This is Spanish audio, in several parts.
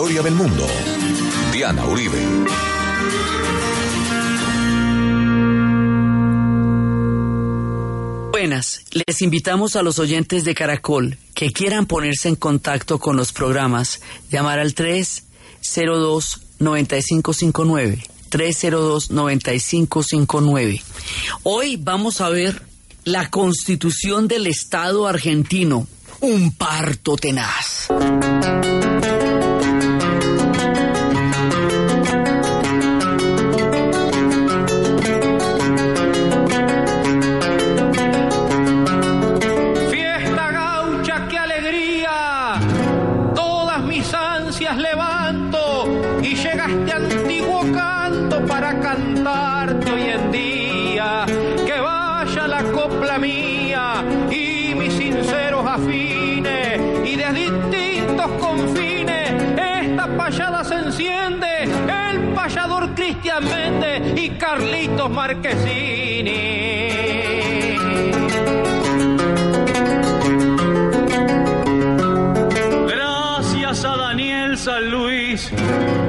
historia del mundo. Diana Uribe. Buenas, les invitamos a los oyentes de Caracol que quieran ponerse en contacto con los programas, llamar al 302-9559. 302-9559. Hoy vamos a ver la constitución del Estado argentino, un parto tenaz. Carlitos Marquesini. Gracias a Daniel San Luis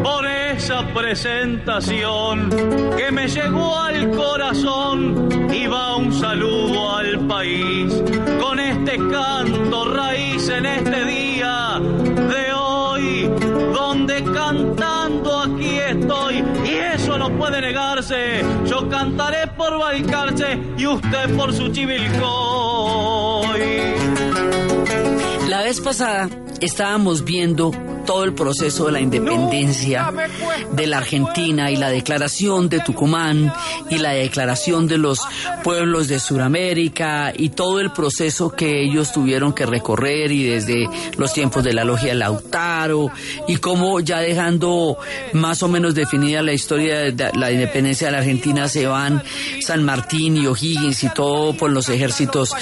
por esa presentación que me llegó al corazón y va un saludo al país con este canto raíz en este día de hoy donde cantando aquí estoy. Y eso no puede negarse. Yo cantaré por Balcarce y usted por su Chivilcoy. La vez pasada estábamos viendo todo el proceso de la independencia de la Argentina y la declaración de Tucumán y la declaración de los pueblos de Sudamérica y todo el proceso que ellos tuvieron que recorrer y desde los tiempos de la logia Lautaro y cómo ya dejando más o menos definida la historia de la independencia de la Argentina se van San Martín y O'Higgins y todo por los ejércitos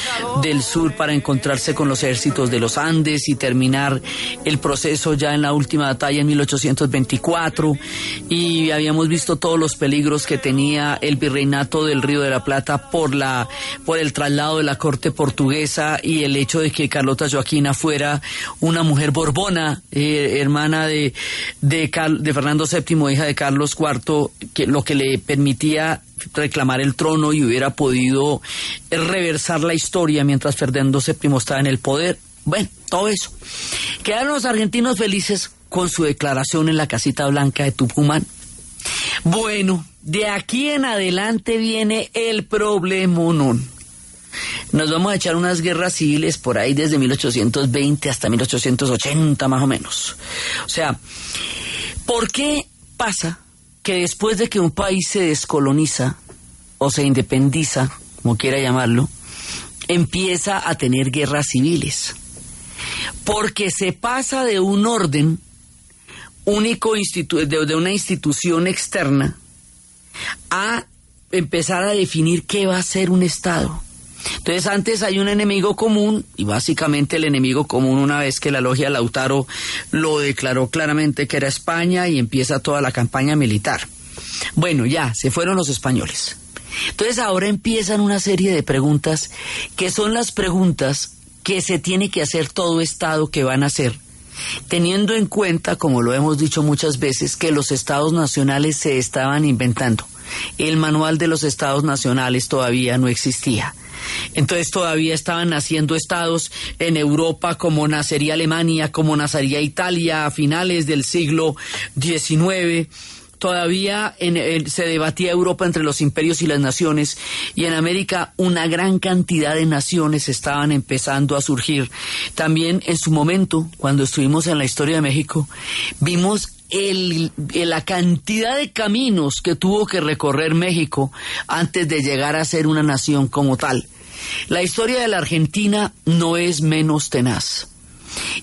del sur para encontrarse con los ejércitos de los Andes y terminar el proceso ya en la última batalla en 1824 y habíamos visto todos los peligros que tenía el virreinato del Río de la Plata por la por el traslado de la corte portuguesa y el hecho de que Carlota Joaquina fuera una mujer borbona, eh, hermana de de, de Fernando VII, hija de Carlos IV, que lo que le permitía reclamar el trono y hubiera podido reversar la historia mientras Fernando VII estaba en el poder. Bueno, todo eso. Quedaron los argentinos felices con su declaración en la casita blanca de Tucumán. Bueno, de aquí en adelante viene el problemonón. Nos vamos a echar unas guerras civiles por ahí desde 1820 hasta 1880 más o menos. O sea, ¿por qué pasa que después de que un país se descoloniza o se independiza, como quiera llamarlo, empieza a tener guerras civiles? Porque se pasa de un orden único institu- de, de una institución externa a empezar a definir qué va a ser un Estado. Entonces antes hay un enemigo común y básicamente el enemigo común una vez que la logia Lautaro lo declaró claramente que era España y empieza toda la campaña militar. Bueno, ya, se fueron los españoles. Entonces ahora empiezan una serie de preguntas que son las preguntas que se tiene que hacer todo Estado que van a hacer teniendo en cuenta, como lo hemos dicho muchas veces, que los estados nacionales se estaban inventando. El manual de los estados nacionales todavía no existía. Entonces todavía estaban naciendo estados en Europa como nacería Alemania, como nacería Italia a finales del siglo XIX todavía en, se debatía Europa entre los imperios y las naciones y en América una gran cantidad de naciones estaban empezando a surgir. También en su momento, cuando estuvimos en la historia de México, vimos la cantidad de caminos que tuvo que recorrer México antes de llegar a ser una nación como tal. La historia de la Argentina no es menos tenaz.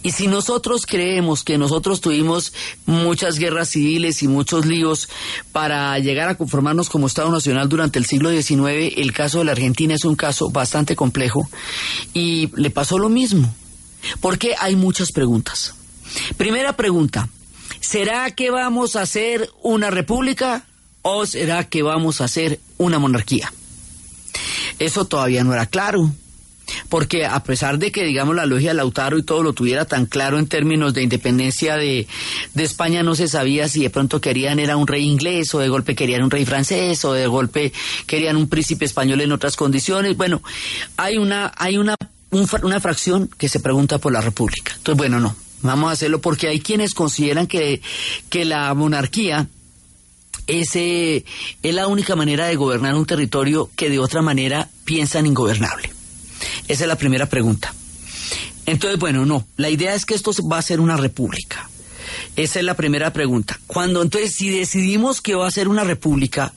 Y si nosotros creemos que nosotros tuvimos muchas guerras civiles y muchos líos para llegar a conformarnos como Estado Nacional durante el siglo XIX, el caso de la Argentina es un caso bastante complejo y le pasó lo mismo. Porque hay muchas preguntas. Primera pregunta, ¿será que vamos a hacer una república o será que vamos a hacer una monarquía? Eso todavía no era claro. Porque a pesar de que, digamos, la logia de Lautaro y todo lo tuviera tan claro en términos de independencia de, España, no se sabía si de pronto querían era un rey inglés o de golpe querían un rey francés o de golpe querían un príncipe español en otras condiciones. Bueno, hay una, hay una, una fracción que se pregunta por la república. Entonces, bueno, no, vamos a hacerlo porque hay quienes consideran que, que la monarquía es la única manera de gobernar un territorio que de otra manera piensan ingobernable. Esa es la primera pregunta. Entonces, bueno, no, la idea es que esto va a ser una república. Esa es la primera pregunta. Cuando entonces, si decidimos que va a ser una república,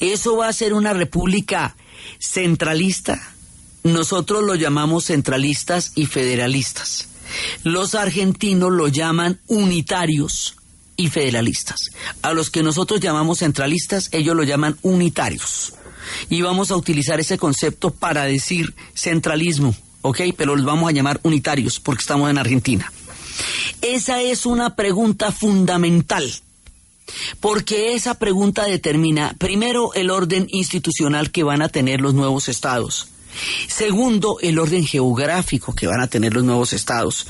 ¿eso va a ser una república centralista? Nosotros lo llamamos centralistas y federalistas. Los argentinos lo llaman unitarios y federalistas. A los que nosotros llamamos centralistas, ellos lo llaman unitarios. Y vamos a utilizar ese concepto para decir centralismo, ¿ok? Pero los vamos a llamar unitarios porque estamos en Argentina. Esa es una pregunta fundamental, porque esa pregunta determina, primero, el orden institucional que van a tener los nuevos estados. Segundo, el orden geográfico que van a tener los nuevos estados.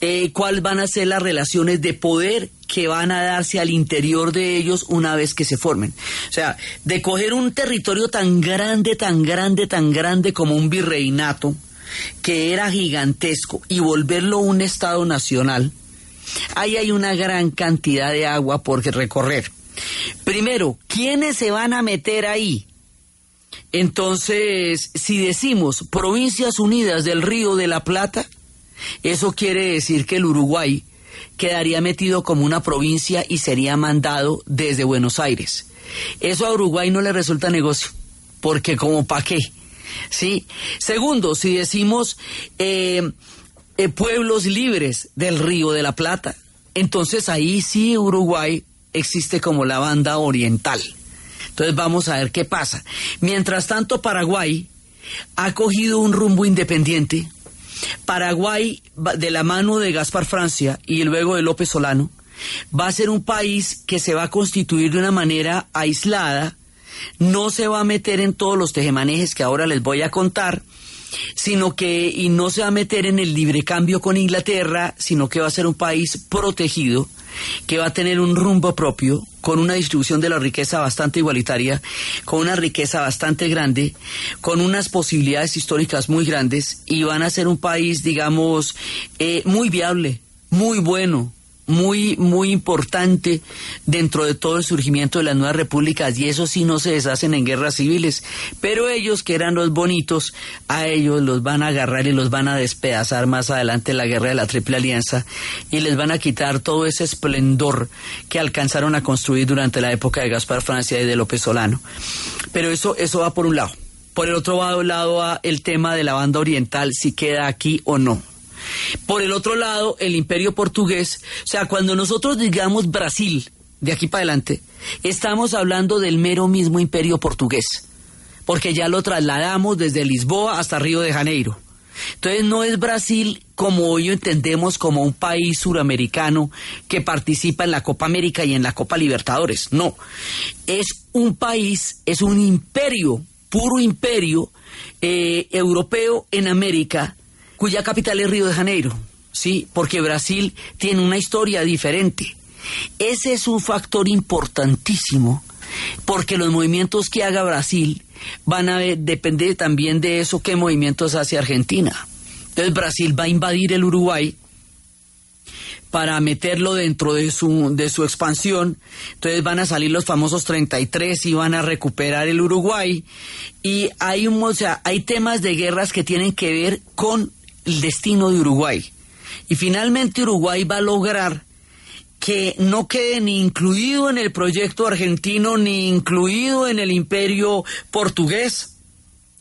Eh, ¿Cuáles van a ser las relaciones de poder que van a darse al interior de ellos una vez que se formen? O sea, de coger un territorio tan grande, tan grande, tan grande como un virreinato, que era gigantesco, y volverlo un estado nacional, ahí hay una gran cantidad de agua por recorrer. Primero, ¿quiénes se van a meter ahí? Entonces, si decimos Provincias Unidas del Río de la Plata, eso quiere decir que el Uruguay quedaría metido como una provincia y sería mandado desde Buenos Aires. Eso a Uruguay no le resulta negocio, porque como pa' qué. ¿Sí? Segundo, si decimos eh, eh, pueblos libres del Río de la Plata, entonces ahí sí Uruguay existe como la banda oriental. Entonces vamos a ver qué pasa. Mientras tanto, Paraguay ha cogido un rumbo independiente. Paraguay, de la mano de Gaspar Francia y luego de López Solano, va a ser un país que se va a constituir de una manera aislada, no se va a meter en todos los tejemanejes que ahora les voy a contar, sino que y no se va a meter en el libre cambio con Inglaterra, sino que va a ser un país protegido que va a tener un rumbo propio, con una distribución de la riqueza bastante igualitaria, con una riqueza bastante grande, con unas posibilidades históricas muy grandes y van a ser un país, digamos, eh, muy viable, muy bueno, muy, muy importante dentro de todo el surgimiento de las nuevas repúblicas y eso sí no se deshacen en guerras civiles. Pero ellos, que eran los bonitos, a ellos los van a agarrar y los van a despedazar más adelante la guerra de la Triple Alianza y les van a quitar todo ese esplendor que alcanzaron a construir durante la época de Gaspar Francia y de López Solano. Pero eso, eso va por un lado. Por el otro lado va el tema de la banda oriental, si queda aquí o no. Por el otro lado, el imperio portugués, o sea, cuando nosotros digamos Brasil, de aquí para adelante, estamos hablando del mero mismo imperio portugués, porque ya lo trasladamos desde Lisboa hasta Río de Janeiro. Entonces no es Brasil como hoy entendemos como un país suramericano que participa en la Copa América y en la Copa Libertadores. No, es un país, es un imperio, puro imperio eh, europeo en América cuya capital es Río de Janeiro, ¿sí? Porque Brasil tiene una historia diferente. Ese es un factor importantísimo, porque los movimientos que haga Brasil van a depender también de eso qué movimientos hace Argentina. Entonces Brasil va a invadir el Uruguay para meterlo dentro de su, de su expansión. Entonces van a salir los famosos 33 y van a recuperar el Uruguay. Y hay, un, o sea, hay temas de guerras que tienen que ver con el destino de Uruguay. Y finalmente Uruguay va a lograr que no quede ni incluido en el proyecto argentino ni incluido en el imperio portugués,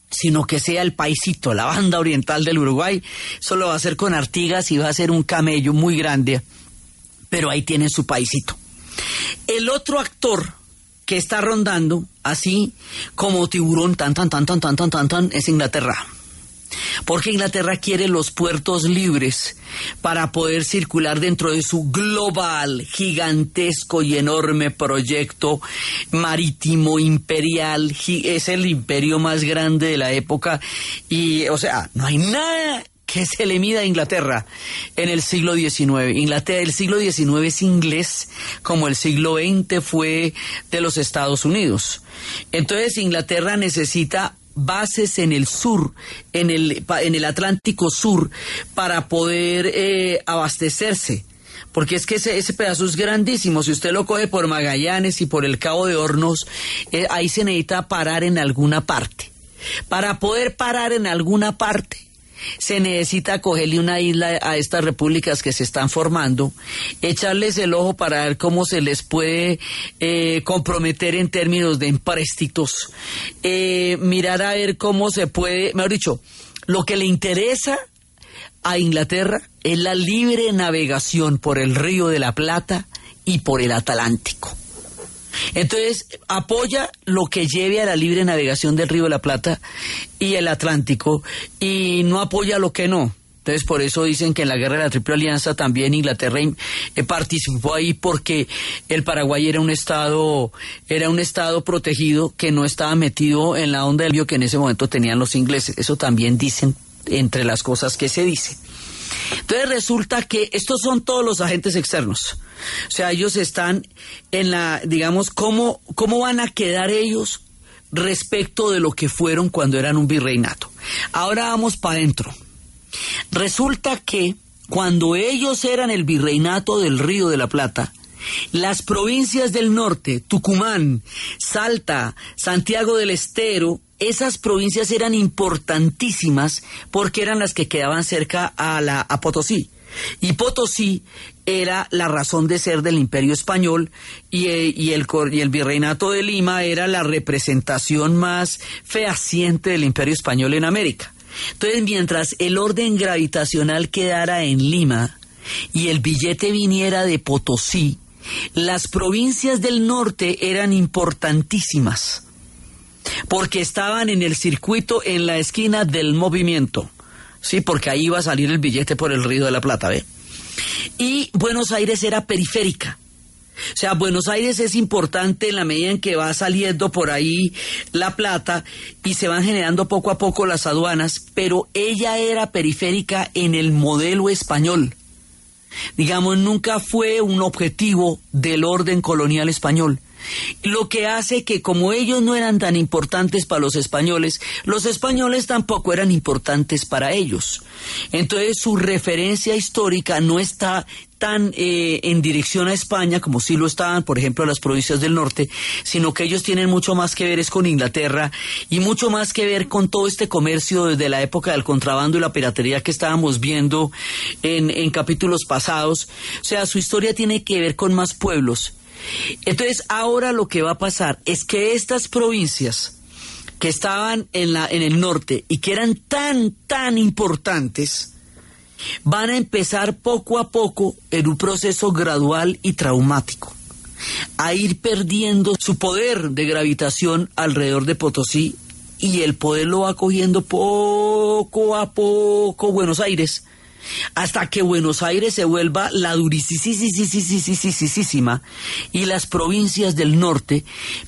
sino que sea el paisito, la banda oriental del Uruguay. Solo va a ser con Artigas y va a ser un camello muy grande, pero ahí tiene su paisito. El otro actor que está rondando, así como tiburón, tan, tan, tan, tan, tan, tan, tan, tan, es Inglaterra. Porque Inglaterra quiere los puertos libres para poder circular dentro de su global, gigantesco y enorme proyecto marítimo imperial. Es el imperio más grande de la época y, o sea, no hay nada que se le mida a Inglaterra en el siglo XIX. Inglaterra, el siglo XIX es inglés como el siglo XX fue de los Estados Unidos. Entonces Inglaterra necesita bases en el sur, en el, en el Atlántico Sur, para poder eh, abastecerse. Porque es que ese, ese, pedazo es grandísimo. Si usted lo coge por Magallanes y por el Cabo de Hornos, eh, ahí se necesita parar en alguna parte. Para poder parar en alguna parte, se necesita cogerle una isla a estas repúblicas que se están formando, echarles el ojo para ver cómo se les puede eh, comprometer en términos de empréstitos, eh, mirar a ver cómo se puede, mejor dicho, lo que le interesa a Inglaterra es la libre navegación por el río de la Plata y por el Atlántico. Entonces, apoya lo que lleve a la libre navegación del Río de la Plata y el Atlántico y no apoya lo que no. Entonces, por eso dicen que en la guerra de la Triple Alianza también Inglaterra eh, participó ahí porque el Paraguay era un estado era un estado protegido que no estaba metido en la onda del río que en ese momento tenían los ingleses. Eso también dicen entre las cosas que se dicen. Entonces resulta que estos son todos los agentes externos. O sea, ellos están en la, digamos, ¿cómo, cómo van a quedar ellos respecto de lo que fueron cuando eran un virreinato? Ahora vamos para adentro. Resulta que cuando ellos eran el virreinato del Río de la Plata, las provincias del norte, Tucumán, Salta, Santiago del Estero, esas provincias eran importantísimas porque eran las que quedaban cerca a, la, a Potosí. Y Potosí era la razón de ser del imperio español y, eh, el, y el virreinato de Lima era la representación más fehaciente del imperio español en América. Entonces, mientras el orden gravitacional quedara en Lima y el billete viniera de Potosí, las provincias del norte eran importantísimas porque estaban en el circuito en la esquina del movimiento. Sí, porque ahí iba a salir el billete por el Río de la Plata, ¿ve? Y Buenos Aires era periférica. O sea, Buenos Aires es importante en la medida en que va saliendo por ahí la plata y se van generando poco a poco las aduanas, pero ella era periférica en el modelo español. Digamos, nunca fue un objetivo del orden colonial español. Lo que hace que como ellos no eran tan importantes para los españoles, los españoles tampoco eran importantes para ellos. Entonces su referencia histórica no está tan eh, en dirección a España como si lo estaban, por ejemplo, las provincias del norte, sino que ellos tienen mucho más que ver es con Inglaterra y mucho más que ver con todo este comercio desde la época del contrabando y la piratería que estábamos viendo en, en capítulos pasados. O sea, su historia tiene que ver con más pueblos entonces, ahora lo que va a pasar es que estas provincias que estaban en, la, en el norte y que eran tan, tan importantes, van a empezar poco a poco en un proceso gradual y traumático a ir perdiendo su poder de gravitación alrededor de Potosí y el poder lo va cogiendo poco a poco Buenos Aires hasta que Buenos Aires se vuelva la durísima y las provincias del norte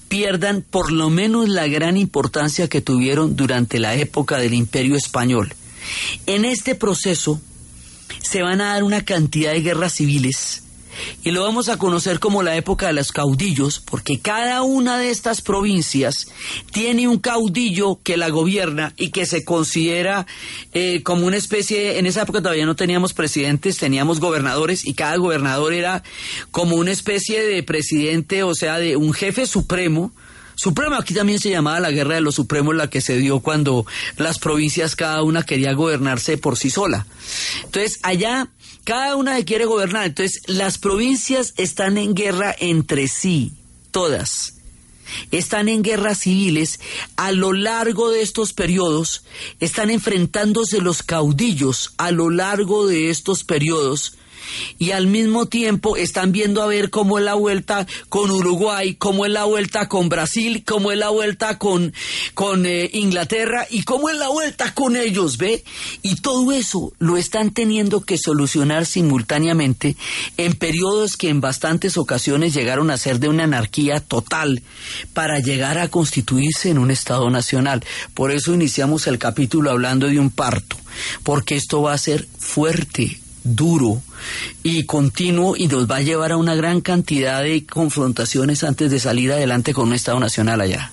pierdan por lo menos la gran importancia que tuvieron durante la época del Imperio Español. En este proceso se van a dar una cantidad de guerras civiles y lo vamos a conocer como la época de los caudillos, porque cada una de estas provincias tiene un caudillo que la gobierna y que se considera eh, como una especie, en esa época todavía no teníamos presidentes, teníamos gobernadores y cada gobernador era como una especie de presidente, o sea, de un jefe supremo, Supremo, aquí también se llamaba la guerra de los supremos, la que se dio cuando las provincias cada una quería gobernarse por sí sola. Entonces, allá cada una quiere gobernar. Entonces, las provincias están en guerra entre sí, todas. Están en guerras civiles. A lo largo de estos periodos, están enfrentándose los caudillos a lo largo de estos periodos y al mismo tiempo están viendo a ver cómo es la vuelta con Uruguay, cómo es la vuelta con Brasil, cómo es la vuelta con, con eh, Inglaterra y cómo es la vuelta con ellos, ¿ve? Y todo eso lo están teniendo que solucionar simultáneamente en periodos que en bastantes ocasiones llegaron a ser de una anarquía total para llegar a constituirse en un Estado nacional. Por eso iniciamos el capítulo hablando de un parto, porque esto va a ser fuerte, duro y continuo y nos va a llevar a una gran cantidad de confrontaciones antes de salir adelante con un Estado nacional allá.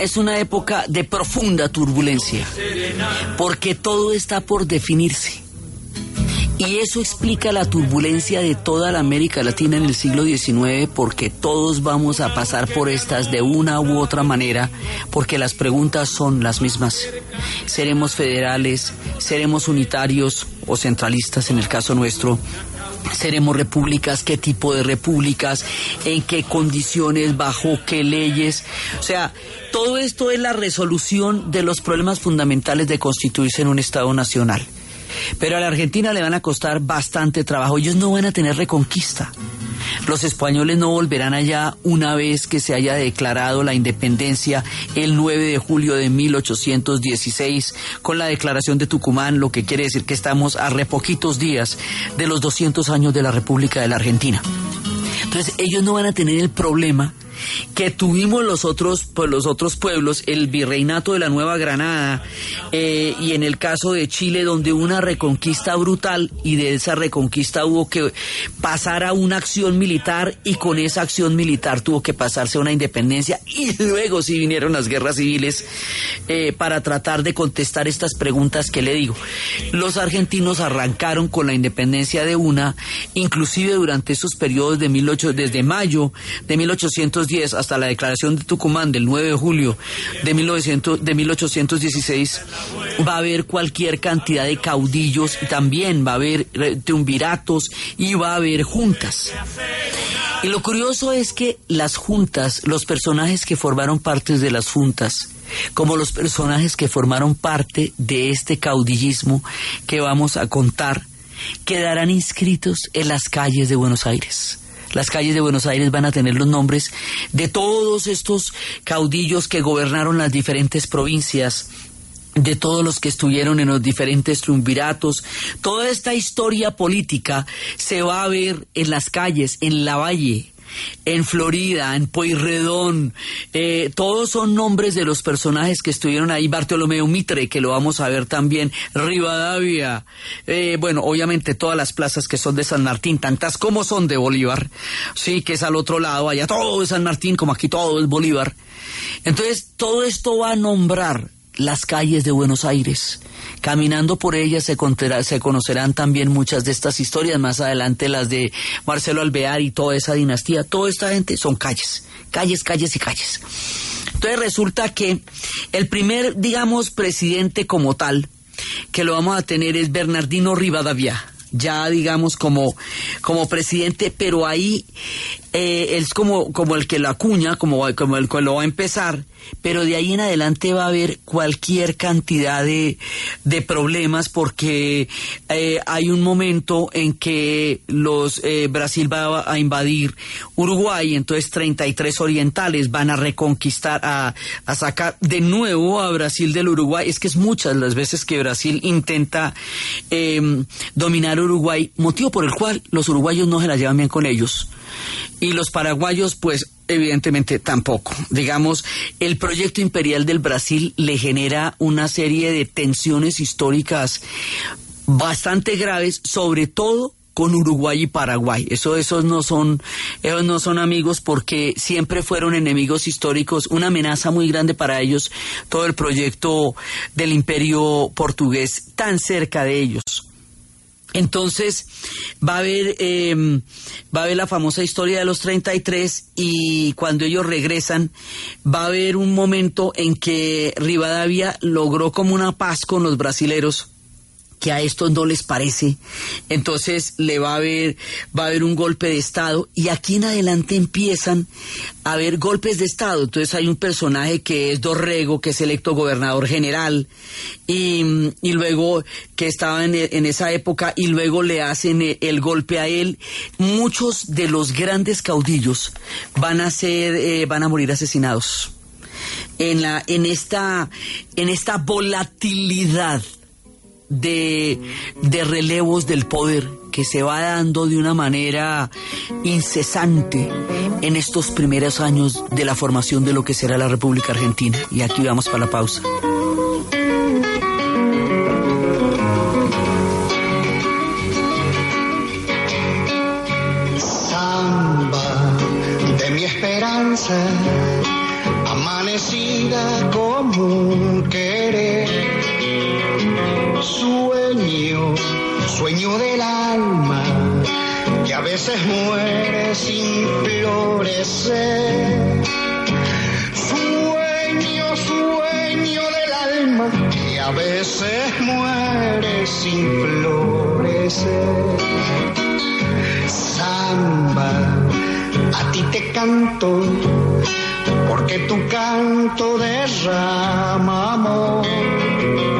Es una época de profunda turbulencia, porque todo está por definirse. Y eso explica la turbulencia de toda la América Latina en el siglo XIX, porque todos vamos a pasar por estas de una u otra manera, porque las preguntas son las mismas. ¿Seremos federales? ¿Seremos unitarios o centralistas en el caso nuestro? Seremos repúblicas, qué tipo de repúblicas, en qué condiciones, bajo qué leyes. O sea, todo esto es la resolución de los problemas fundamentales de constituirse en un Estado nacional. Pero a la Argentina le van a costar bastante trabajo. Ellos no van a tener reconquista. Los españoles no volverán allá una vez que se haya declarado la independencia el 9 de julio de 1816 con la declaración de Tucumán, lo que quiere decir que estamos a re poquitos días de los 200 años de la República de la Argentina. Entonces ellos no van a tener el problema que tuvimos los otros, pues, los otros pueblos, el virreinato de la Nueva Granada eh, y en el caso de Chile donde una reconquista brutal y de esa reconquista hubo que pasar a una acción militar y con esa acción militar tuvo que pasarse a una independencia y luego sí vinieron las guerras civiles eh, para tratar de contestar estas preguntas que le digo. Los argentinos arrancaron con la independencia de una, inclusive durante esos periodos de 18, desde mayo de 1810 hasta la declaración de Tucumán del 9 de julio de, 1900, de 1816, va a haber cualquier cantidad de caudillos y también va a haber triunviratos y va a haber juntas. Y lo curioso es que las juntas, los personajes que formaron parte de las juntas, como los personajes que formaron parte de este caudillismo que vamos a contar, quedarán inscritos en las calles de Buenos Aires las calles de Buenos Aires van a tener los nombres de todos estos caudillos que gobernaron las diferentes provincias de todos los que estuvieron en los diferentes triunviratos. Toda esta historia política se va a ver en las calles, en la valle, en Florida, en Pueyrredón, eh, todos son nombres de los personajes que estuvieron ahí, Bartolomeo Mitre, que lo vamos a ver también, Rivadavia, eh, bueno, obviamente todas las plazas que son de San Martín, tantas como son de Bolívar, sí, que es al otro lado, allá todo es San Martín, como aquí todo es Bolívar. Entonces, todo esto va a nombrar las calles de Buenos Aires. Caminando por ellas se, conocerán también muchas de estas historias, más adelante las de Marcelo Alvear y toda esa dinastía. Toda esta gente son calles, calles, calles y calles. Entonces resulta que el primer, digamos, presidente como tal, que lo vamos a tener es Bernardino Rivadavia. ya digamos como, como presidente, pero ahí eh, es como, como el que lo acuña, como, como el que lo va a empezar, pero de ahí en adelante va a haber cualquier cantidad de, de problemas porque eh, hay un momento en que los eh, Brasil va a invadir Uruguay, entonces 33 orientales van a reconquistar, a, a sacar de nuevo a Brasil del Uruguay. Es que es muchas las veces que Brasil intenta eh, dominar Uruguay, motivo por el cual los uruguayos no se la llevan bien con ellos. Y los paraguayos, pues evidentemente tampoco. Digamos, el proyecto imperial del Brasil le genera una serie de tensiones históricas bastante graves, sobre todo con Uruguay y Paraguay. Eso, esos no son, esos no son amigos porque siempre fueron enemigos históricos, una amenaza muy grande para ellos, todo el proyecto del imperio portugués tan cerca de ellos. Entonces va a haber eh, va a haber la famosa historia de los 33 y cuando ellos regresan va a haber un momento en que Rivadavia logró como una paz con los brasileros que a estos no les parece, entonces le va a haber, va a haber un golpe de Estado y aquí en adelante empiezan a haber golpes de Estado. Entonces hay un personaje que es Dorrego, que es electo gobernador general, y, y luego que estaba en, en, esa época, y luego le hacen el golpe a él. Muchos de los grandes caudillos van a ser, eh, van a morir asesinados. En, la, en, esta, en esta volatilidad de, de relevos del poder que se va dando de una manera incesante en estos primeros años de la formación de lo que será la República Argentina. Y aquí vamos para la pausa. Sueño del alma, que a veces muere sin florecer. Sueño, sueño del alma, que a veces muere sin florecer. Samba, a ti te canto, porque tu canto derrama amor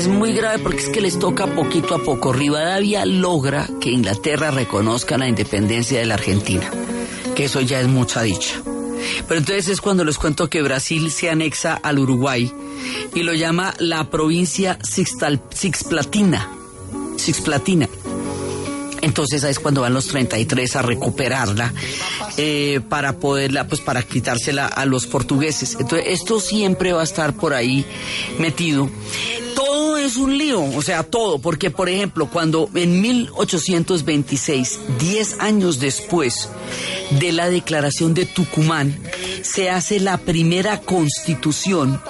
Es, muy grave porque es que les toca poquito a poco. Rivadavia logra que Inglaterra reconozca la independencia de la Argentina, que eso ya es mucha dicha. Pero entonces es cuando les cuento que Brasil se anexa al Uruguay y lo llama la provincia Sixplatina. Sixplatina. Entonces ahí es cuando van los 33 a recuperarla eh, para poderla, pues para quitársela a los portugueses. Entonces esto siempre va a estar por ahí metido. Es un lío, o sea, todo, porque por ejemplo, cuando en 1826, 10 años después de la declaración de Tucumán, se hace la primera constitución,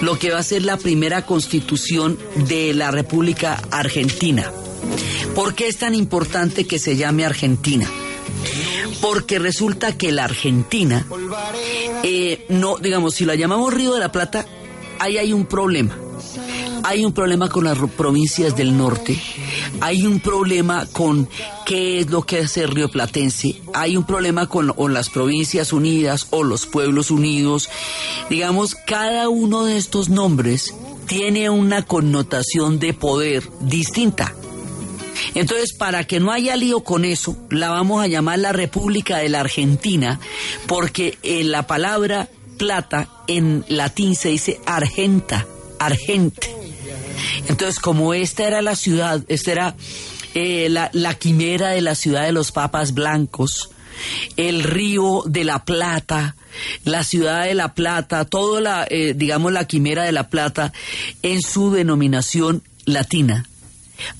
lo que va a ser la primera constitución de la República Argentina. ¿Por qué es tan importante que se llame Argentina? Porque resulta que la Argentina, eh, no, digamos, si la llamamos Río de la Plata, ahí hay un problema. Hay un problema con las provincias del norte, hay un problema con qué es lo que hace Río Platense, hay un problema con, las provincias unidas o los pueblos unidos. Digamos, cada uno de estos nombres tiene una connotación de poder distinta. Entonces, para que no haya lío con eso, la vamos a llamar la República de la Argentina, porque en la palabra plata en latín se dice argenta, argente. Entonces, como esta era la ciudad, esta era eh, la, quimera de la ciudad de los papas blancos, el río de la Plata, la ciudad de la Plata, toda la, eh, digamos, la quimera de la Plata, en su denominación latina,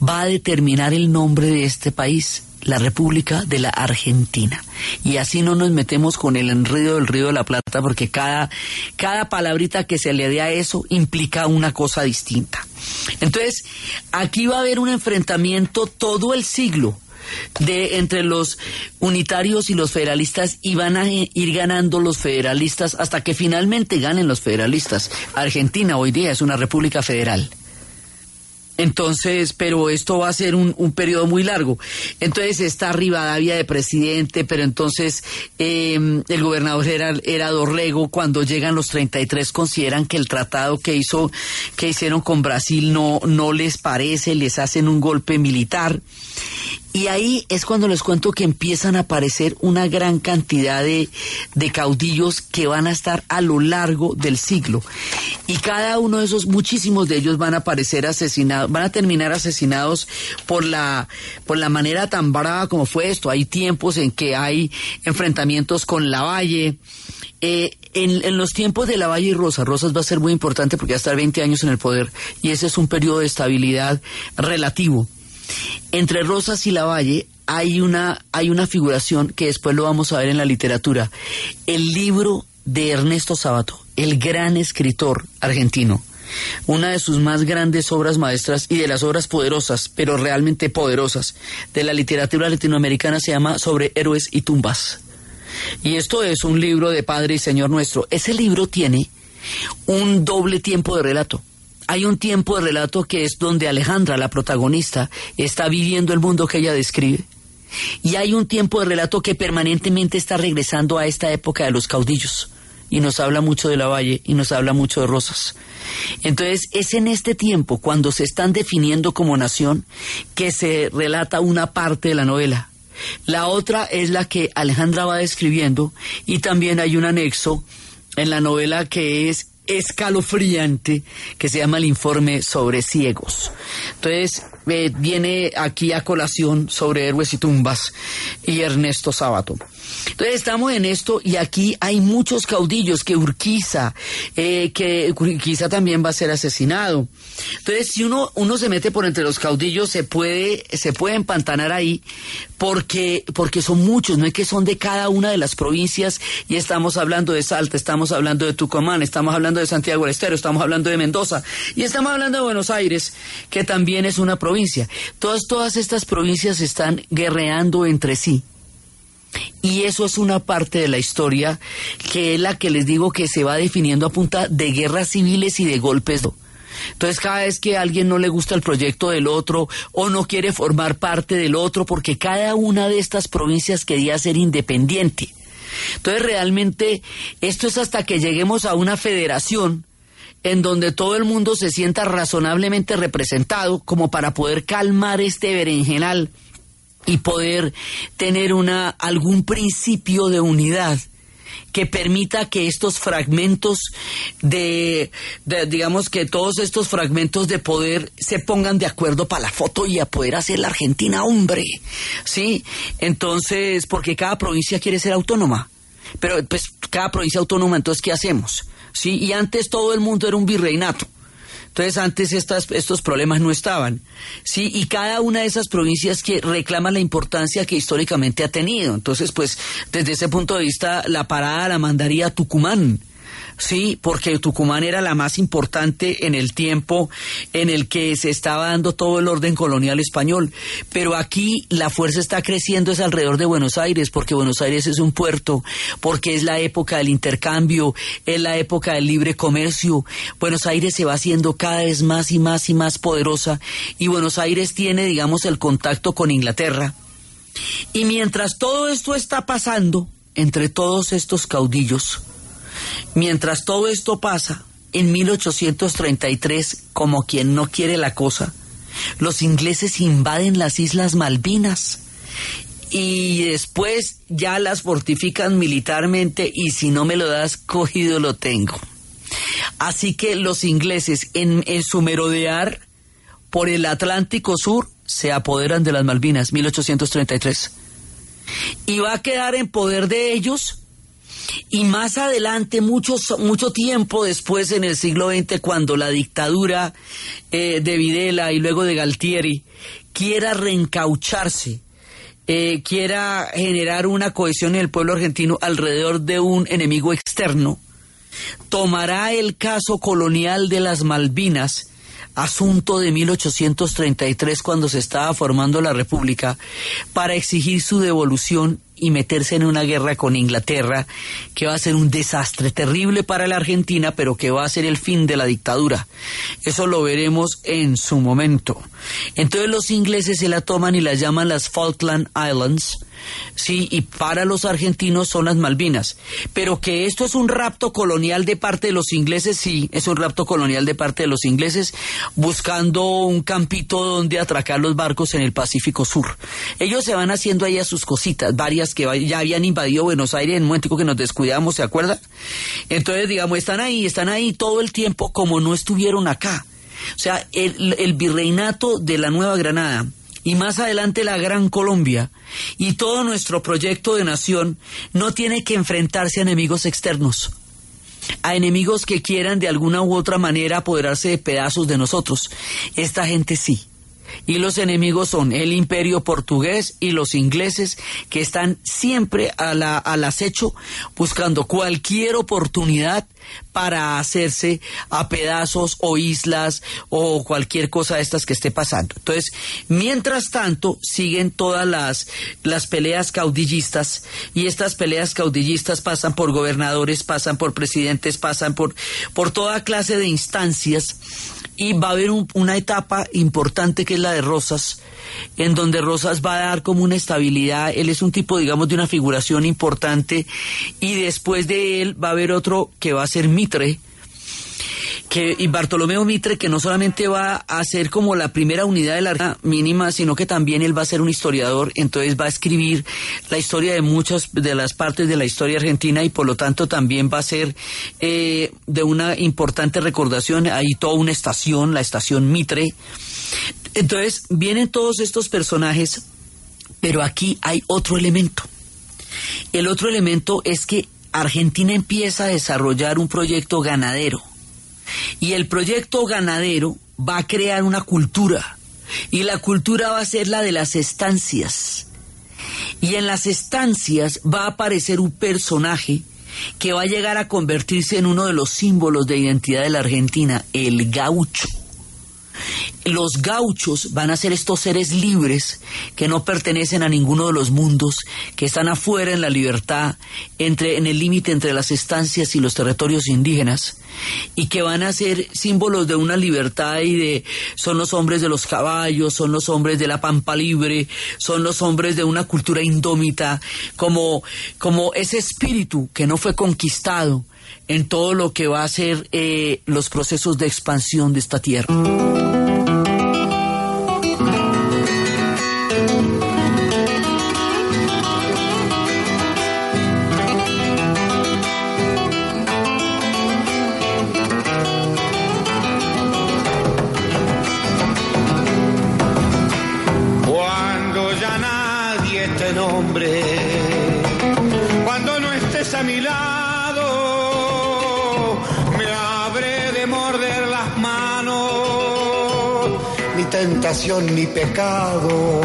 va a determinar el nombre de este país, la República de la Argentina. Y así no nos metemos con el enredo del río de la Plata, porque cada, cada palabrita que se le dé a eso implica una cosa distinta. Entonces, aquí va a haber un enfrentamiento todo el siglo de entre los unitarios y los federalistas y van a ir ganando los federalistas hasta que finalmente ganen los federalistas. Argentina hoy día es una república federal. Entonces, pero esto va a ser un, un periodo muy largo. Entonces está Rivadavia de presidente, pero entonces em, el gobernador era, era Dorrego. Cuando llegan los 33 consideran que el tratado que hizo, que hicieron con Brasil no, no les parece, les hacen un golpe militar. Y ahí es cuando les cuento que empiezan a aparecer una gran cantidad de, de, caudillos que van a estar a lo largo del siglo. Y cada uno de esos, muchísimos de ellos van a aparecer asesinados, van a terminar asesinados por la, por la manera tan brava como fue esto. Hay tiempos en que hay enfrentamientos con la Valle. Eh, en, los tiempos de la Valle y Rosas, Rosas va a ser muy importante porque va a estar 20 años en el poder y ese es un periodo de estabilidad relativo. Entre Rosas y Lavalle hay una, hay una figuración que después lo vamos a ver en la literatura. El libro de Ernesto Sabato, el gran escritor argentino. Una de sus más grandes obras maestras y de las obras poderosas, pero realmente poderosas, de la literatura latinoamericana se llama Sobre héroes y tumbas. Y esto es un libro de Padre y Señor nuestro. Ese libro tiene un doble tiempo de relato hay un tiempo de relato que es donde Alejandra, la protagonista, está viviendo el mundo que ella describe. Y hay un tiempo de relato que permanentemente está regresando a esta época de los caudillos. Y nos habla mucho de la valle y nos habla mucho de Rosas. Entonces es en este tiempo, cuando se están definiendo como nación, que se relata una parte de la novela. La otra es la que Alejandra va describiendo y también hay un anexo en la novela que es escalofriante que se llama el informe sobre ciegos. Entonces, eh, viene aquí a colación sobre héroes y tumbas y Ernesto Sábato. Entonces estamos en esto y aquí hay muchos caudillos que Urquiza, eh, que Urquiza también va a ser asesinado. Entonces si uno, uno se mete por entre los caudillos se puede, se puede empantanar ahí porque, porque son muchos, no es que son de cada una de las provincias y estamos hablando de Salta, estamos hablando de Tucumán, estamos hablando de Santiago del Estero, estamos hablando de Mendoza y estamos hablando de Buenos Aires, que también es una provincia. Todas, todas estas provincias están guerreando entre sí. Y eso es una parte de la historia que es la que les digo que se va definiendo a punta de guerras civiles y de golpes. Entonces cada vez que a alguien no le gusta el proyecto del otro o no quiere formar parte del otro porque cada una de estas provincias quería ser independiente. Entonces realmente esto es hasta que lleguemos a una federación en donde todo el mundo se sienta razonablemente representado como para poder calmar este berenjenal y poder tener una algún principio de unidad que permita que estos fragmentos de, digamos que todos estos fragmentos de poder se pongan de acuerdo para la foto y a poder hacer la Argentina hombre, ¿sí? Entonces, porque cada provincia quiere ser autónoma, pero pues cada provincia autónoma, entonces, ¿qué hacemos? ¿Sí? Y antes todo el mundo era un virreinato. Entonces antes estas, estos problemas no estaban. Sí, y cada una de esas provincias que reclama la importancia que históricamente ha tenido. Entonces, pues, desde ese punto de vista, la parada la mandaría Tucumán. Sí, porque Tucumán era la más importante en el tiempo en el que se estaba dando todo el orden colonial español. Pero aquí la fuerza está creciendo es alrededor de Buenos Aires, porque Buenos Aires es un puerto, porque es la época del intercambio, es la época del libre comercio. Buenos Aires se va haciendo cada vez más y más y más poderosa y Buenos Aires tiene, digamos, el contacto con Inglaterra. Y mientras todo esto está pasando, entre todos estos caudillos, Mientras todo esto pasa, en 1833, como quien no quiere la cosa, los ingleses invaden las Islas Malvinas y después ya las fortifican militarmente y si no me lo das cogido lo tengo. Así que los ingleses en, su merodear por el Atlántico Sur se apoderan de las Malvinas, 1833. Y va a quedar en poder de ellos y más adelante, muchos, mucho tiempo después, en el siglo XX, cuando la dictadura eh, de Videla y luego de Galtieri quiera reencaucharse, eh, quiera generar una cohesión en el pueblo argentino alrededor de un enemigo externo, tomará el caso colonial de las Malvinas asunto de 1833 cuando se estaba formando la República para exigir su devolución y meterse en una guerra con Inglaterra que va a ser un desastre terrible para la Argentina, pero que va a ser el fin de la dictadura. Eso lo veremos en su momento. Entonces los ingleses se la toman y la llaman las Falkland Islands sí, y para los argentinos son las Malvinas. Pero que esto es un rapto colonial de parte de los ingleses, sí, es un rapto colonial de parte de los ingleses, buscando un campito donde atracar los barcos en el Pacífico Sur. Ellos se van haciendo ahí a sus cositas, varias que ya habían invadido Buenos Aires en un momento que nos descuidamos, ¿se acuerda? Entonces, digamos, están ahí, están ahí todo el tiempo como no estuvieron acá. O sea, el, el virreinato de la Nueva Granada y más adelante la Gran Colombia y todo nuestro proyecto de nación no tiene que enfrentarse a enemigos externos, a enemigos que quieran de alguna u otra manera apoderarse de pedazos de nosotros. Esta gente sí. Y los enemigos son el imperio portugués y los ingleses que están siempre al acecho buscando cualquier oportunidad para hacerse a pedazos o islas o cualquier cosa de estas que esté pasando. Entonces, mientras tanto, siguen todas las, las peleas caudillistas y estas peleas caudillistas pasan por gobernadores, pasan por presidentes, pasan por, por toda clase de instancias y va a haber una etapa importante que es la de Rosas, en donde Rosas va a dar como una estabilidad, él es un tipo, digamos, de una figuración importante, y después de él va a haber otro que va a ser Mitre, que, y Bartolomeo Mitre, que no solamente va a ser como la primera unidad de la mínima, sino que también él va a ser un historiador, entonces va a escribir la historia de muchas de las partes de la historia argentina y por lo tanto también va a ser eh, de una importante recordación, hay toda una estación, la estación Mitre. Entonces vienen todos estos personajes, pero aquí hay otro elemento. El otro elemento es que Argentina empieza a desarrollar un proyecto ganadero y el proyecto ganadero va a crear una cultura. Y la cultura va a ser la de las estancias. Y en las estancias va a aparecer un personaje que va a llegar a convertirse en uno de los símbolos de identidad de la Argentina, el gaucho los gauchos van a ser estos seres libres que no pertenecen a ninguno de los mundos, que están afuera en la libertad, entre, en el límite entre las estancias y los territorios indígenas, y que van a ser símbolos de una libertad y de son los hombres de los caballos, son los hombres de la pampa libre, son los hombres de una cultura indómita, como, como ese espíritu que no fue conquistado en todo lo que va a ser eh, los procesos de expansión de esta tierra. Pecado.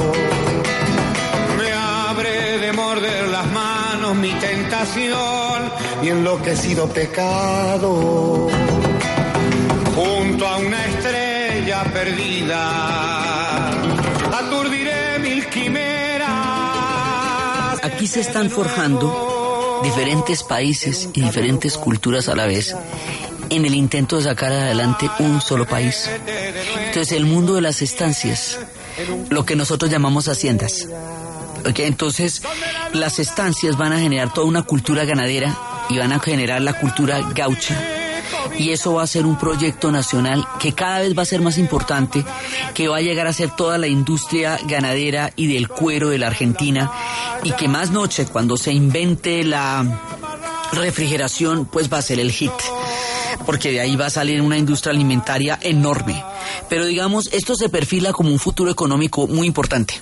Me abre de morder las manos mi tentación y enloquecido pecado. Junto a una estrella perdida, aturdiré mil quimeras. Aquí se están forjando diferentes países y diferentes culturas a la vez en el intento de sacar adelante un solo país. Entonces el mundo de las estancias, lo que nosotros llamamos haciendas. Entonces las estancias van a generar toda una cultura ganadera y van a generar la cultura gaucha y eso va a ser un proyecto nacional que cada vez va a ser más importante, que va a llegar a ser toda la industria ganadera y del cuero de la Argentina y que más noche cuando se invente la refrigeración pues va a ser el hit porque de ahí va a salir una industria alimentaria enorme. Pero digamos, esto se perfila como un futuro económico muy importante.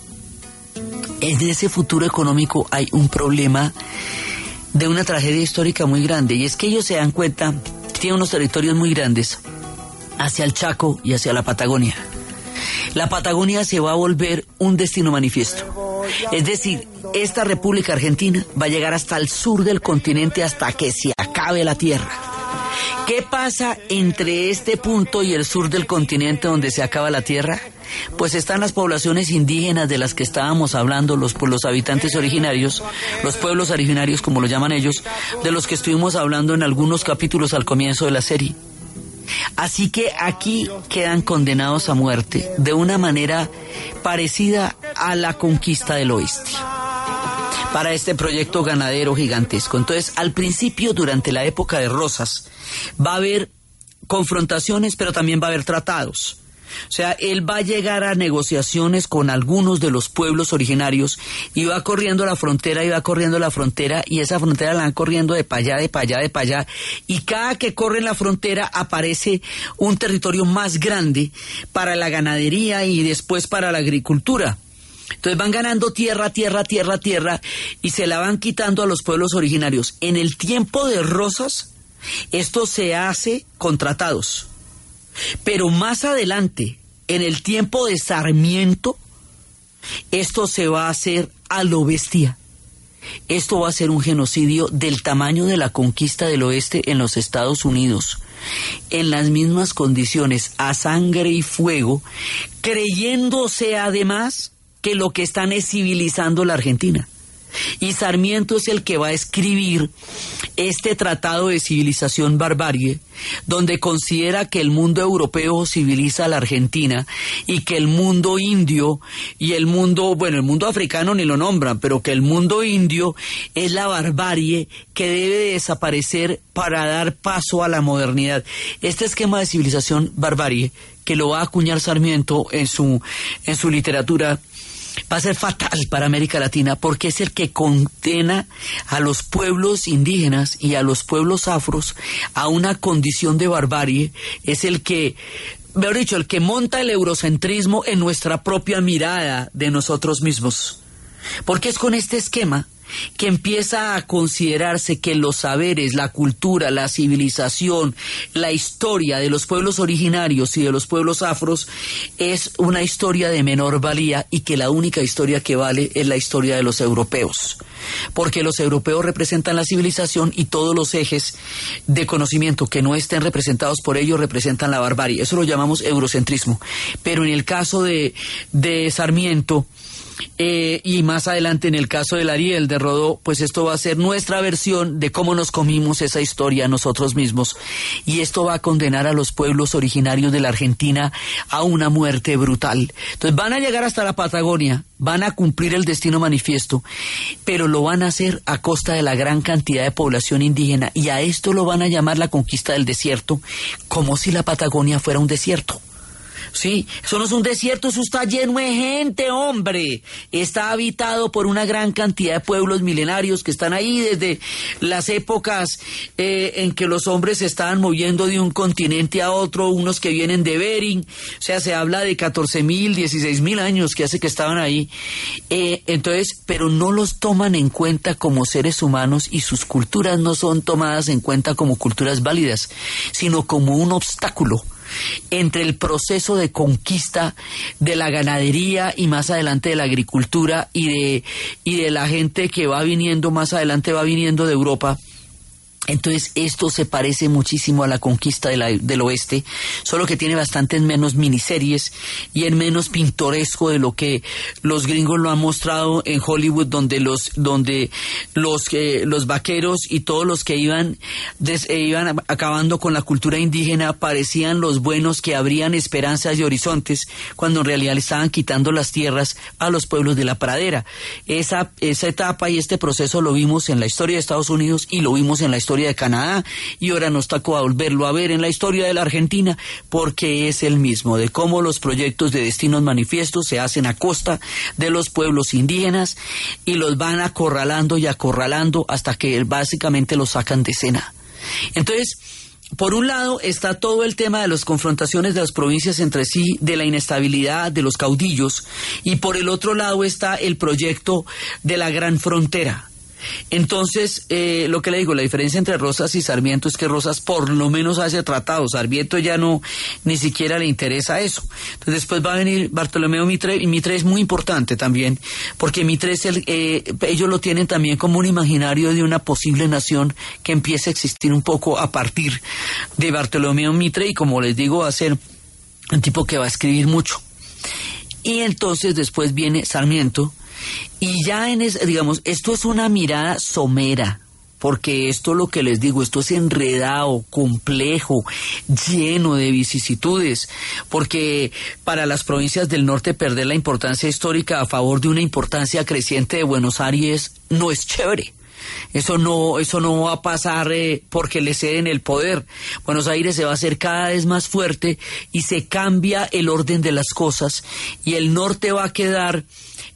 En ese futuro económico hay un problema de una tragedia histórica muy grande y es que ellos se dan cuenta que tienen unos territorios muy grandes hacia el Chaco y hacia la Patagonia. La Patagonia se va a volver un destino manifiesto. Es decir, esta República Argentina va a llegar hasta el sur del continente hasta que se acabe la tierra. ¿Qué pasa entre este punto y el sur del continente donde se acaba la tierra? Pues están las poblaciones indígenas de las que estábamos hablando, los, los habitantes originarios, los pueblos originarios como lo llaman ellos, de los que estuvimos hablando en algunos capítulos al comienzo de la serie. Así que aquí quedan condenados a muerte de una manera parecida a la conquista del oeste para este proyecto ganadero gigantesco. Entonces, al principio, durante la época de Rosas, va a haber confrontaciones, pero también va a haber tratados. O sea, él va a llegar a negociaciones con algunos de los pueblos originarios y va corriendo la frontera y va corriendo la frontera y esa frontera la van corriendo de para allá, de para allá, de para allá. Y cada que corre la frontera aparece un territorio más grande para la ganadería y después para la agricultura. Entonces van ganando tierra, tierra, tierra, tierra y se la van quitando a los pueblos originarios. En el tiempo de Rosas, esto se hace con tratados. Pero más adelante, en el tiempo de Sarmiento, esto se va a hacer a lo bestia. Esto va a ser un genocidio del tamaño de la conquista del oeste en los Estados Unidos, en las mismas condiciones, a sangre y fuego, creyéndose además que lo que están es civilizando la Argentina. Y Sarmiento es el que va a escribir este tratado de civilización barbarie, donde considera que el mundo europeo civiliza a la Argentina y que el mundo indio y el mundo, bueno, el mundo africano ni lo nombran, pero que el mundo indio es la barbarie que debe desaparecer para dar paso a la modernidad. Este esquema de civilización barbarie que lo va a acuñar Sarmiento en su, en su literatura va a ser fatal para América Latina porque es el que condena a los pueblos indígenas y a los pueblos afros a una condición de barbarie, es el que mejor dicho, el que monta el eurocentrismo en nuestra propia mirada de nosotros mismos. Porque es con este esquema que empieza a considerarse que los saberes, la cultura, la civilización, la historia de los pueblos originarios y de los pueblos afros es una historia de menor valía y que la única historia que vale es la historia de los europeos. Porque los europeos representan la civilización y todos los ejes de conocimiento que no estén representados por ellos representan la barbarie. Eso lo llamamos eurocentrismo. Pero en el caso de, de Sarmiento, eh, y más adelante en el caso del Ariel de Rodó, pues esto va a ser nuestra versión de cómo nos comimos esa historia nosotros mismos. Y esto va a condenar a los pueblos originarios de la Argentina a una muerte brutal. Entonces van a llegar hasta la Patagonia, van a cumplir el destino manifiesto, pero lo van a hacer a costa de la gran cantidad de población indígena y a esto lo van a llamar la conquista del desierto, como si la Patagonia fuera un desierto. Sí, eso no es un desierto, eso está lleno de gente, hombre. Está habitado por una gran cantidad de pueblos milenarios que están ahí desde las épocas eh, en que los hombres se estaban moviendo de un continente a otro, unos que vienen de Bering, o sea, se habla de 14 mil, 16 mil años que hace que estaban ahí. Eh, entonces, pero no los toman en cuenta como seres humanos y sus culturas no son tomadas en cuenta como culturas válidas, sino como un obstáculo entre el proceso de conquista de la ganadería y más adelante de la agricultura y de, y de la gente que va viniendo más adelante, va viniendo de Europa entonces esto se parece muchísimo a la conquista del oeste, solo que tiene bastantes menos miniseries y es menos pintoresco de lo que los gringos lo han mostrado en Hollywood, donde los donde los eh, los vaqueros y todos los que iban eh, iban acabando con la cultura indígena parecían los buenos que abrían esperanzas y horizontes, cuando en realidad le estaban quitando las tierras a los pueblos de la pradera. Esa esa etapa y este proceso lo vimos en la historia de Estados Unidos y lo vimos en la historia historia de Canadá y ahora nos tocó volverlo a ver en la historia de la Argentina porque es el mismo, de cómo los proyectos de destinos manifiestos se hacen a costa de los pueblos indígenas y los van acorralando y acorralando hasta que básicamente los sacan de escena. Entonces, por un lado está todo el tema de las confrontaciones de las provincias entre sí, de la inestabilidad de los caudillos, y por el otro lado está el proyecto de la gran frontera. Entonces, eh, lo que le digo, la diferencia entre Rosas y Sarmiento es que Rosas por lo menos hace tratado, Sarmiento ya no, ni siquiera le interesa eso. Entonces después va a venir Bartolomeo Mitre, y Mitre es muy importante también, porque Mitre es el, eh, ellos lo tienen también como un imaginario de una posible nación que empiece a existir un poco a partir de Bartolomeo Mitre, y como les digo, va a ser un tipo que va a escribir mucho. Y entonces después viene Sarmiento, y ya en ese, digamos, esto es una mirada somera, porque esto lo que les digo, esto es enredado, complejo, lleno de vicisitudes, porque para las provincias del norte perder la importancia histórica a favor de una importancia creciente de Buenos Aires no es chévere. Eso no, eso no va a pasar eh, porque le ceden el poder. Buenos Aires se va a hacer cada vez más fuerte y se cambia el orden de las cosas y el norte va a quedar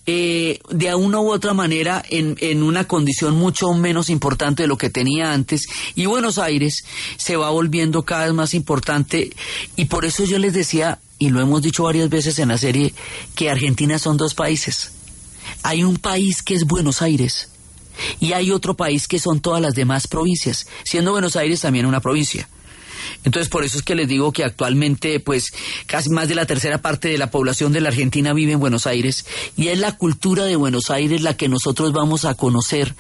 eh, de una u otra manera en, en, una condición mucho menos importante de lo que tenía antes y Buenos Aires se va volviendo cada vez más importante y por eso yo les decía, y lo hemos dicho varias veces en la serie, que Argentina son dos países. Hay un país que es Buenos Aires y hay otro país que son todas las demás provincias, siendo Buenos Aires también una provincia. Entonces, por eso es que les digo que actualmente, pues, casi más de la tercera parte de la población de la Argentina vive en Buenos Aires y es la cultura de Buenos Aires la que nosotros vamos a conocer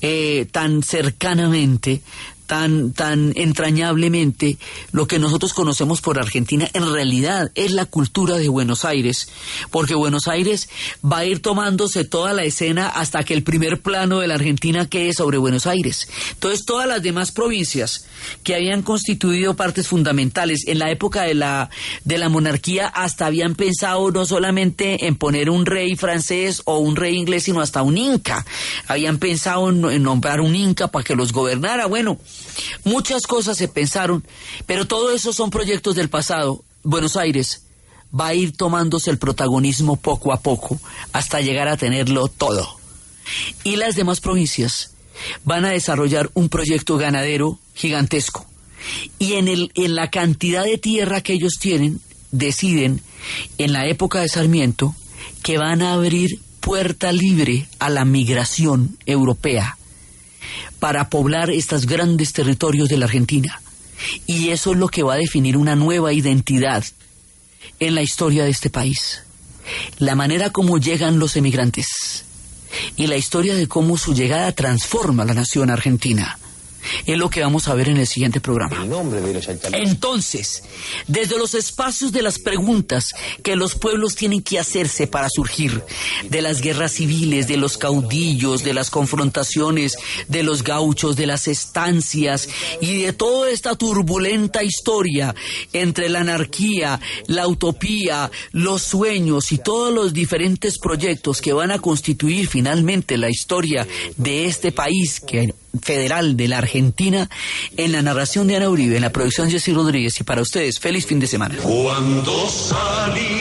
eh, tan cercanamente tan, tan entrañablemente lo que nosotros conocemos por Argentina en realidad es la cultura de Buenos Aires, porque Buenos Aires va a ir tomándose toda la escena hasta que el primer plano de la Argentina quede sobre Buenos Aires. Entonces todas las demás provincias que habían constituido partes fundamentales en la época de la, de la monarquía hasta habían pensado no solamente en poner un rey francés o un rey inglés, sino hasta un inca. Habían pensado en nombrar un inca para que los gobernara. Bueno, Muchas cosas se pensaron, pero todo eso son proyectos del pasado. Buenos Aires va a ir tomándose el protagonismo poco a poco hasta llegar a tenerlo todo. Y las demás provincias van a desarrollar un proyecto ganadero gigantesco. Y en, el, en la cantidad de tierra que ellos tienen, deciden en la época de Sarmiento que van a abrir puerta libre a la migración europea para poblar estos grandes territorios de la Argentina. Y eso es lo que va a definir una nueva identidad en la historia de este país. La manera como llegan los emigrantes y la historia de cómo su llegada transforma la nación argentina. Es lo que vamos a ver en el siguiente programa. Entonces, desde los espacios de las preguntas que los pueblos tienen que hacerse para surgir, de las guerras civiles, de los caudillos, de las confrontaciones, de los gauchos, de las estancias y de toda esta turbulenta historia entre la anarquía, la utopía, los sueños y todos los diferentes proyectos que van a constituir finalmente la historia de este país que federal de la Argentina, en la narración de Ana Uribe, en la producción Jessy Rodríguez. Y para ustedes, feliz fin de semana. Cuando salí